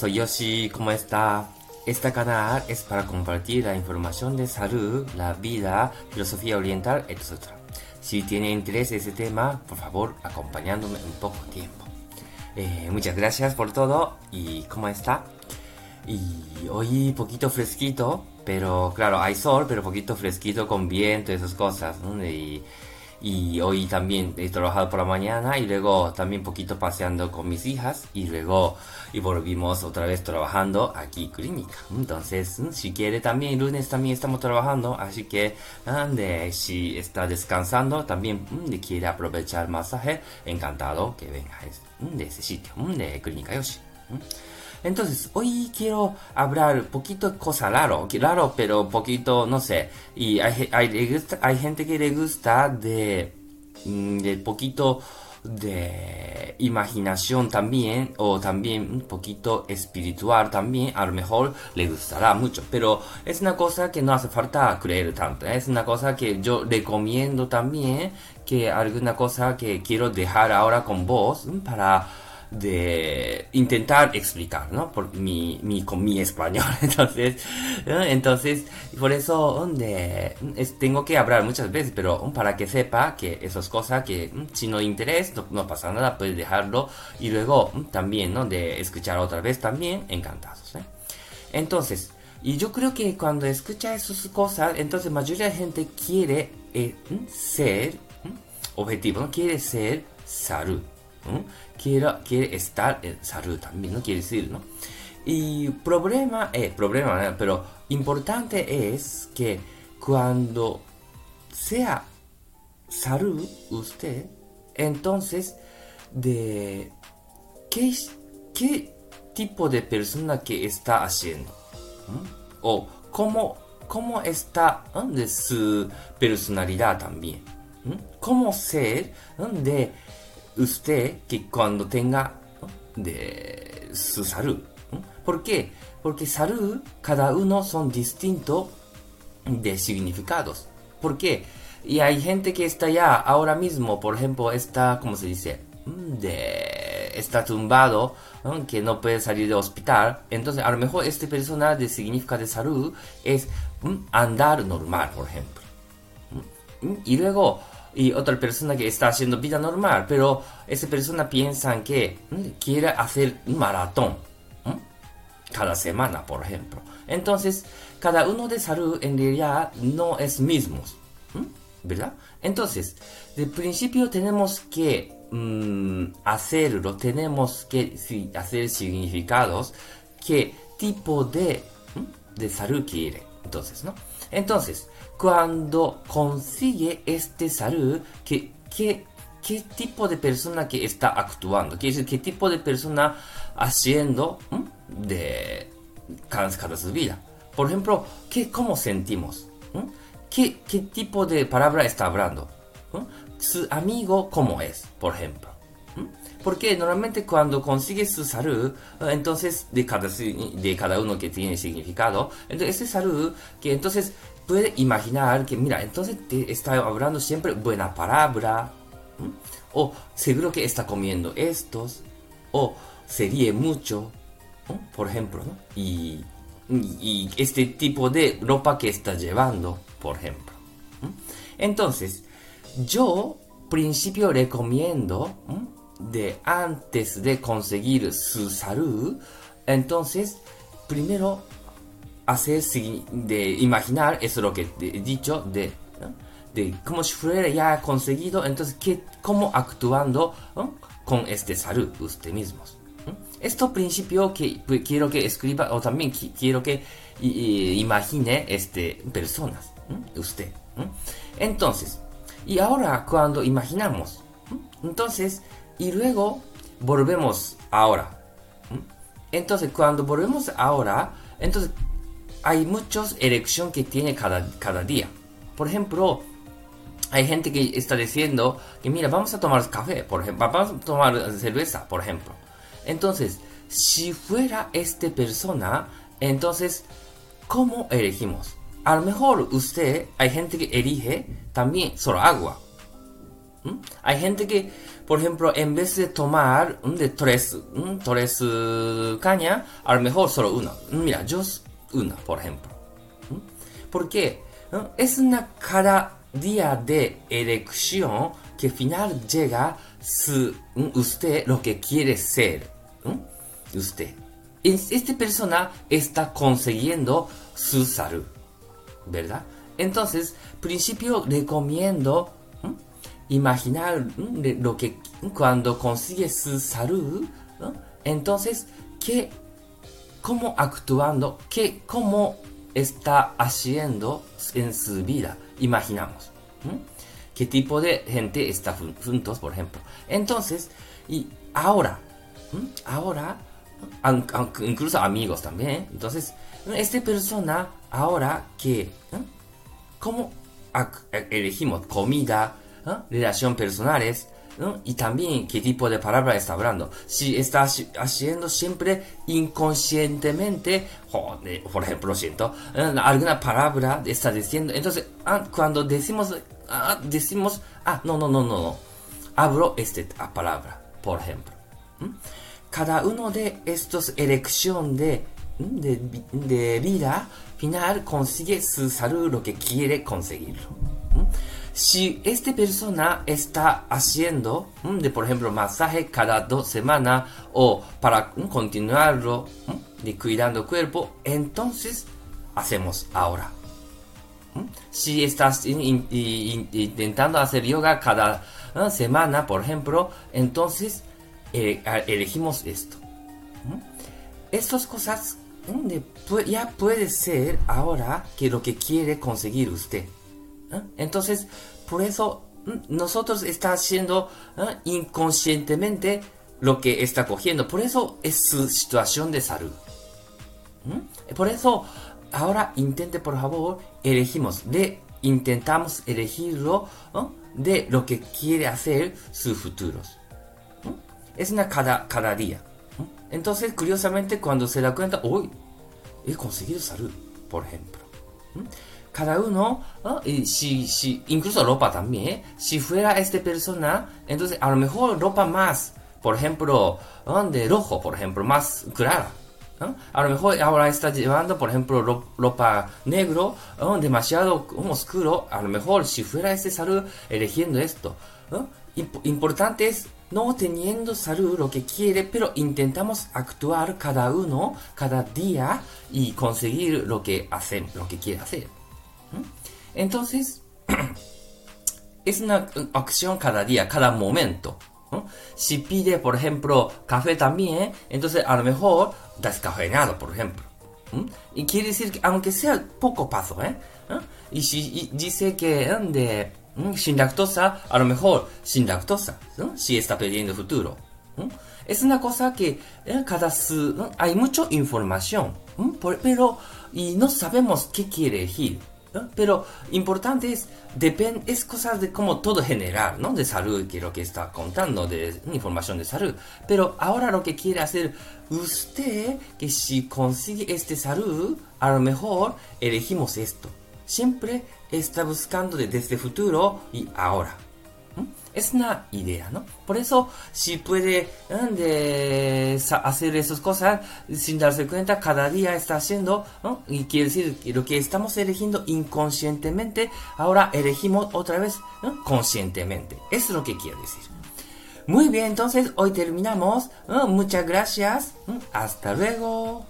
soy Yoshi, ¿cómo está? Este canal es para compartir la información de salud, la vida, filosofía oriental, etc. Si tiene interés en tema, por favor, acompañándome un poco tiempo. Eh, muchas gracias por todo y ¿cómo está? Y hoy poquito fresquito, pero claro, hay sol, pero poquito fresquito con viento y esas cosas. Y, y hoy también he trabajado por la mañana y luego también poquito paseando con mis hijas y luego y volvimos otra vez trabajando aquí clínica. Entonces, mm, si quiere también lunes también estamos trabajando, así que de, si está descansando también mm, de quiere aprovechar el masaje, encantado que venga mm, de ese sitio, de clínica Yoshi. Entonces, hoy quiero hablar poquito cosa raro, raro, pero poquito, no sé. Y hay, hay, hay gente que le gusta de, de poquito de imaginación también o también un poquito espiritual también a lo mejor le gustará mucho. Pero es una cosa que no hace falta creer tanto es una cosa que yo recomiendo también que alguna cosa que quiero dejar ahora con vos para de intentar explicar, ¿no? Por mi, mi, con mi español. Entonces, entonces, por eso de, tengo que hablar muchas veces, pero para que sepa que esas cosas que si no interesa, no, pasa nada, puedes dejarlo y luego también, ¿no? De escuchar otra vez también, encantados, ¿eh? Entonces, y yo creo que cuando escucha esas cosas, entonces mayoría de gente quiere eh, ser objetivo, ¿no? Quiere ser salud quiere, estar en salud también, ¿no? Quiere decir, ¿no? Y problema, eh, problema, pero importante es que cuando sea salud usted, entonces, de qué, qué tipo de persona que está haciendo, o cómo, cómo está de su personalidad también, cómo ser de usted que cuando tenga de su salud. ¿Por qué? Porque salud, cada uno son distintos de significados. ¿Por qué? Y hay gente que está ya ahora mismo, por ejemplo, está, ¿cómo se dice? Mm, de, está tumbado, que no puede salir del hospital. Entonces, a lo mejor esta persona de significado de salud es mm, andar normal, por ejemplo. Mm, y luego, y otra persona que está haciendo vida normal, pero esa persona piensa que quiere hacer un maratón cada semana, por ejemplo. Entonces, cada uno de salud en realidad no es mismo, ¿verdad? Entonces, de principio tenemos que mm, hacerlo, tenemos que hacer significados, qué tipo de, de salud quiere. Entonces, ¿no? Entonces, cuando consigue este salud, ¿qué, qué, qué tipo de persona que está actuando? Quiere decir, qué tipo de persona haciendo de cada, cada su vida. Por ejemplo, ¿qué, ¿cómo sentimos? ¿Qué, ¿Qué tipo de palabra está hablando? Su amigo, ¿cómo es? Por ejemplo. Porque normalmente cuando consigue su salud, entonces de cada, de cada uno que tiene significado, entonces ese salud que entonces puede imaginar que, mira, entonces te está hablando siempre buena palabra, o seguro que está comiendo estos, o se ríe mucho, por ejemplo, y, y, este tipo de ropa que está llevando, por ejemplo. Entonces, yo, principio, recomiendo de antes de conseguir su salud, entonces, primero hacer, de imaginar, eso es lo que he dicho, de, de como si fuera ya conseguido, entonces, ¿qué, ¿cómo actuando con este salud usted mismos? Esto principio que pues, quiero que escriba, o también quiero que imagine este, personas, usted. Entonces, y ahora cuando imaginamos, entonces, y luego volvemos ahora. Entonces, cuando volvemos ahora, entonces hay muchas elecciones que tiene cada, cada día. Por ejemplo, hay gente que está diciendo que mira, vamos a tomar café, por ejemplo, vamos a tomar cerveza, por ejemplo. Entonces, si fuera esta persona, entonces, ¿cómo elegimos? A lo mejor usted, hay gente que elige también solo agua. ¿Mm? Hay gente que por ejemplo, en vez de tomar mm, de tres, mm, tres eh, caña, a lo mejor solo una. Mira, yo una, por ejemplo. ¿Por qué? Es una cada día de elección que final llega su, usted lo que quiere ser. Usted. Esta persona está consiguiendo su salud. ¿Verdad? Entonces, principio recomiendo imaginar lo que cuando consigue su salud, entonces, ¿qué, cómo actuando, qué, cómo está haciendo en su vida? Imaginamos. ¿Qué tipo de gente está juntos, por ejemplo? Entonces, y ahora, ahora, incluso amigos también, entonces, esta persona, ahora que, ¿cómo elegimos comida, relación personales, y también qué tipo de palabra está hablando. Si está haciendo siempre inconscientemente, por ejemplo, siento, alguna palabra está diciendo, entonces ah, cuando decimos, ah, decimos, ah, no, no, no, no, no, hablo esta palabra, por ejemplo. Cada uno de estos elecciones de, de, de vida final consigue su salud lo que quiere conseguirlo si esta persona está haciendo, mm, de por ejemplo, masaje cada dos semanas o para mm, continuarlo mm, de cuidando el cuerpo, entonces hacemos ahora. Si estás intentando hacer yoga cada semana, por ejemplo, entonces eh, elegimos esto. Estas cosas ya puede ser ahora que lo que quiere conseguir usted. Entonces, por eso nosotros está haciendo inconscientemente lo que está cogiendo. Por eso es su situación de salud. Por eso, ahora intente por favor, elegimos, de, intentamos elegirlo de lo que quiere hacer sus futuros. Es una cada, cada día. Entonces, curiosamente, cuando se da cuenta, uy, he conseguido salud, por ejemplo cada uno, y si, si, incluso ropa también, ¿eh? si fuera esta persona, entonces a lo mejor ropa más, por ejemplo, de rojo, por ejemplo, más clara. A lo mejor ahora está llevando, por ejemplo, ropa negro, demasiado oscuro. A lo mejor si fuera este salud eligiendo esto. Importante es no teniendo salud lo que quiere, pero intentamos actuar cada uno, cada día y conseguir lo que hace, lo que quiere hacer. Entonces, es una acción cada día, cada momento. Si pide, por ejemplo, café también, entonces a lo mejor descafeinado, por ejemplo. Y quiere decir que aunque sea poco paso, ¿eh? Y si dice que de sin lactosa, a lo mejor sin lactosa, si está pidiendo futuro. Es una cosa que ¿eh? cada hay mucha información, pero y no sabemos qué quiere Pero importante es, depende, es cosas de como todo general, ¿no? De salud, que lo que está contando, de información de salud. Pero ahora lo que quiere hacer usted, que si consigue este salud, a lo mejor elegimos esto. Siempre está buscando desde el futuro y ahora. Es una idea, ¿no? Por eso, si puede hacer esas cosas sin darse cuenta, cada día está haciendo, ¿no? Y quiere decir lo que estamos eligiendo inconscientemente, ahora elegimos otra vez conscientemente. Eso es lo que quiere decir. Muy bien, entonces hoy terminamos. Muchas gracias. Hasta luego.